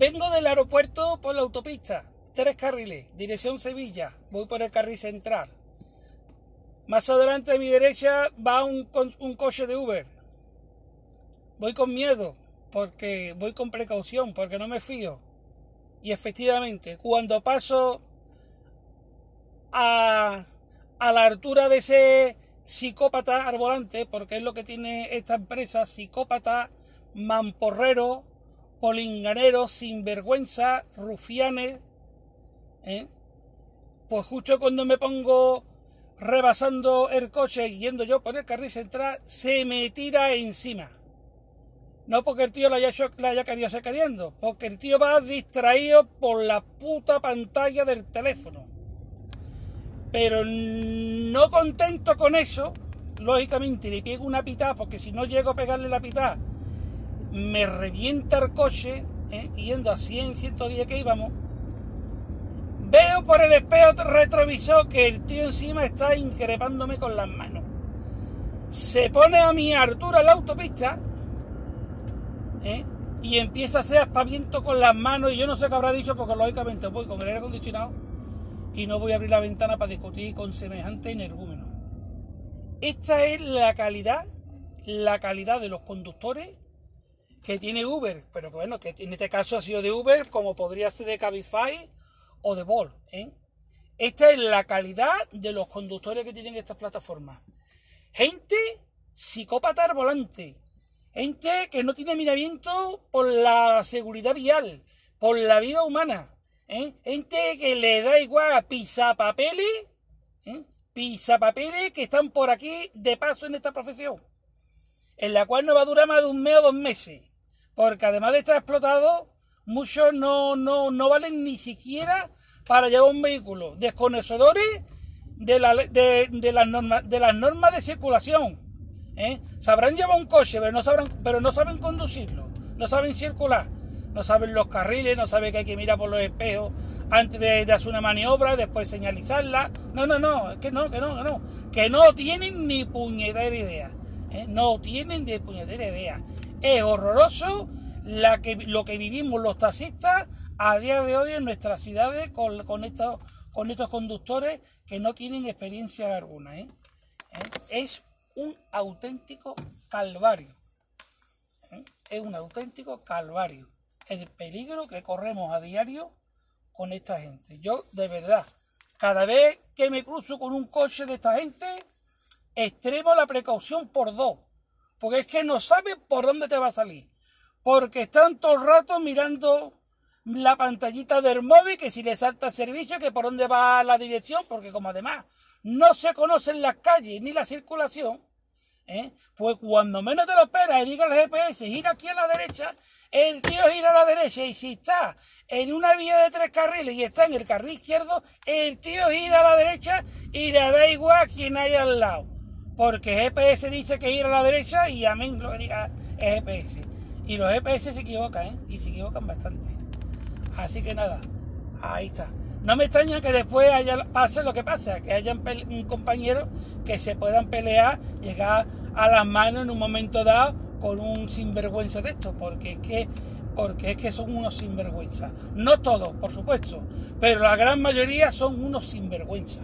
Vengo del aeropuerto por la autopista, tres carriles, dirección Sevilla, voy por el carril central. Más adelante a mi derecha va un, coche de Uber. Voy con miedo, porque voy con precaución, porque no me fío. Y efectivamente, cuando paso a, a la altura de ese psicópata al volante, porque es lo que tiene esta empresa, psicópata, mamporrero, polinganero, sinvergüenza, rufianes, ¿eh? pues justo cuando me pongo rebasando el coche y yendo yo por el carril central, se me tira encima. No porque el tío la haya, la haya querido hacer queriendo, porque el tío va distraído por la puta pantalla del teléfono. Pero no contento con eso, lógicamente le pego una pitada, porque si no llego a pegarle la pitada, me revienta el coche, ¿eh? yendo a 100, 110 que íbamos. Veo por el espejo retrovisor que el tío encima está increpándome con las manos. Se pone a mi altura la autopista ¿eh? y empieza a hacer aspaviento con las manos y yo no sé qué habrá dicho porque lógicamente voy con el aire acondicionado y no voy a abrir la ventana para discutir con semejante energúmeno. Esta es la calidad, la calidad de los conductores que tiene Uber, pero que bueno, que en este caso ha sido de Uber, como podría ser de Cabify o de Bolt. ¿eh? Esta es la calidad de los conductores que tienen estas plataformas. Gente psicópata al volante. Gente que no tiene miramiento por la seguridad vial, por la vida humana. ¿eh? Gente que le da igual a pisapapeles, ¿eh? pisapapeles que están por aquí de paso en esta profesión, en la cual no va a durar más de un mes o dos meses, porque además de estar explotado, muchos no, no, no valen ni siquiera para llevar un vehículo, desconocedores de, la, de, de, las, normas, de las normas de circulación. ¿eh? Sabrán llevar un coche, pero no, sabrán, pero no saben conducirlo, no saben circular no saben los carriles, no saben que hay que mirar por los espejos antes de, hacer una maniobra, después señalizarla. No, no, no, que no, que no, que no. Que no tienen ni puñetera idea. ¿eh? No tienen ni puñetera idea. Es horroroso lo que vivimos los taxistas a día de hoy en nuestras ciudades con, estos, con estos conductores que no tienen experiencia alguna. ¿eh? ¿Eh? Es un auténtico calvario. Es un auténtico calvario el peligro que corremos a diario con esta gente. Yo, de verdad, cada vez que me cruzo con un coche de esta gente, extremo la precaución por dos. Porque es que no sabes por dónde te va a salir. Porque están todo el rato mirando la pantallita del móvil, que si le salta servicio, que por dónde va la dirección, porque como además no se conocen las calles ni la circulación, ¿eh? pues cuando menos te lo esperas y diga el GPS, gira aquí a la derecha, el tío gira a la derecha y si está en una vía de tres carriles y está en el carril izquierdo, el tío gira a la derecha y le da igual quien hay al lado. Porque GPS dice que ir a la derecha y amén lo que diga es GPS. Y los GPS se equivocan, ¿eh? Y se equivocan bastante. Así que nada, ahí está. No me extraña que después haya, pase lo que pasa, que hayan un compañero que se puedan pelear, llegar a las manos en un momento dado con un sinvergüenza de esto, porque es que porque es que son unos sinvergüenza. No todos, por supuesto, pero la gran mayoría son unos sinvergüenza.